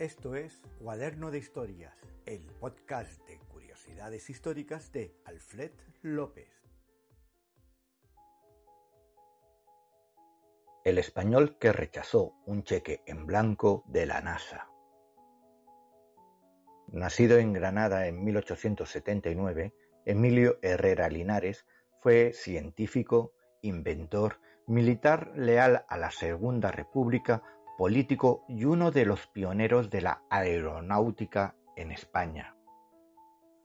Esto es Cuaderno de Historias, el podcast de curiosidades históricas de Alfred López. El español que rechazó un cheque en blanco de la NASA. Nacido en Granada en 1879, Emilio Herrera Linares fue científico, inventor, militar leal a la Segunda República, político y uno de los pioneros de la aeronáutica en España.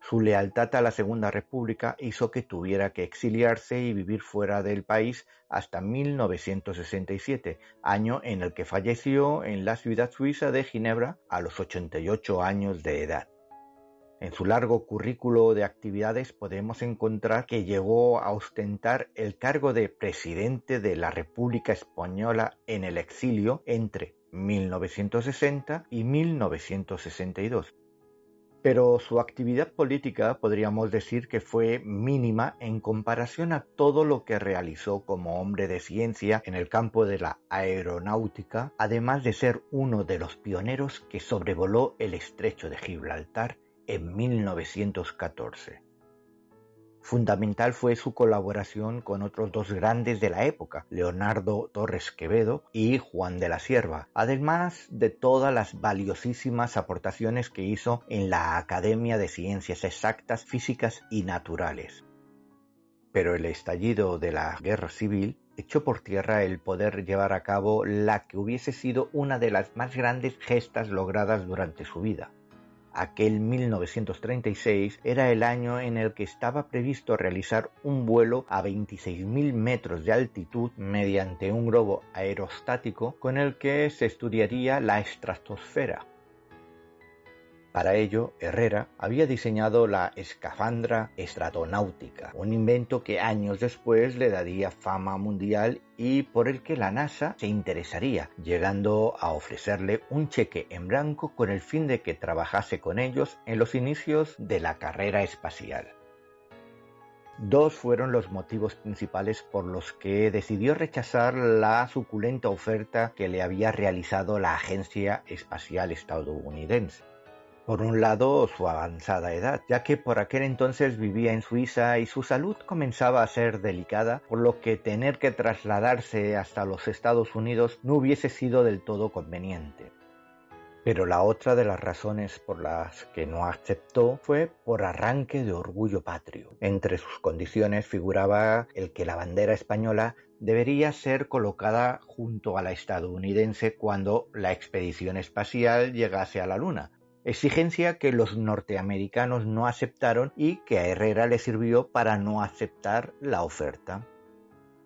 Su lealtad a la Segunda República hizo que tuviera que exiliarse y vivir fuera del país hasta 1967, año en el que falleció en la ciudad suiza de Ginebra a los 88 años de edad. En su largo currículo de actividades podemos encontrar que llegó a ostentar el cargo de presidente de la República Española en el exilio entre 1960 y 1962. Pero su actividad política podríamos decir que fue mínima en comparación a todo lo que realizó como hombre de ciencia en el campo de la aeronáutica, además de ser uno de los pioneros que sobrevoló el estrecho de Gibraltar en 1914. Fundamental fue su colaboración con otros dos grandes de la época, Leonardo Torres Quevedo y Juan de la Sierva, además de todas las valiosísimas aportaciones que hizo en la Academia de Ciencias Exactas, Físicas y Naturales. Pero el estallido de la guerra civil echó por tierra el poder llevar a cabo la que hubiese sido una de las más grandes gestas logradas durante su vida, Aquel 1936 era el año en el que estaba previsto realizar un vuelo a 26.000 metros de altitud mediante un globo aerostático con el que se estudiaría la estratosfera. Para ello, Herrera había diseñado la escafandra estratonáutica, un invento que años después le daría fama mundial y por el que la NASA se interesaría, llegando a ofrecerle un cheque en blanco con el fin de que trabajase con ellos en los inicios de la carrera espacial. Dos fueron los motivos principales por los que decidió rechazar la suculenta oferta que le había realizado la Agencia Espacial Estadounidense. Por un lado, su avanzada edad, ya que por aquel entonces vivía en Suiza y su salud comenzaba a ser delicada, por lo que tener que trasladarse hasta los Estados Unidos no hubiese sido del todo conveniente. Pero la otra de las razones por las que no aceptó fue por arranque de orgullo patrio. Entre sus condiciones figuraba el que la bandera española debería ser colocada junto a la estadounidense cuando la expedición espacial llegase a la Luna, exigencia que los norteamericanos no aceptaron y que a Herrera le sirvió para no aceptar la oferta.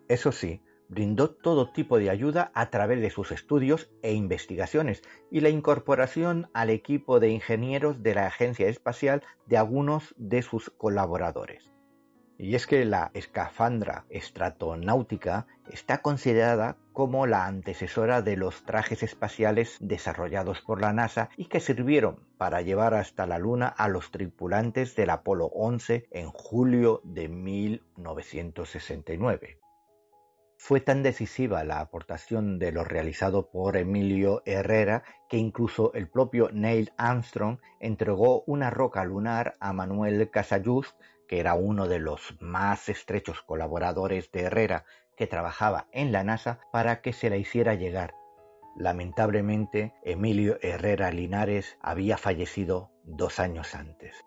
Eso sí, brindó todo tipo de ayuda a través de sus estudios e investigaciones y la incorporación al equipo de ingenieros de la Agencia Espacial de algunos de sus colaboradores. Y es que la escafandra estratonáutica está considerada como la antecesora de los trajes espaciales desarrollados por la NASA y que sirvieron para llevar hasta la Luna a los tripulantes del Apolo 11 en julio de 1969. Fue tan decisiva la aportación de lo realizado por Emilio Herrera que incluso el propio Neil Armstrong entregó una roca lunar a Manuel Casayuz que era uno de los más estrechos colaboradores de Herrera que trabajaba en la NASA, para que se la hiciera llegar. Lamentablemente, Emilio Herrera Linares había fallecido dos años antes.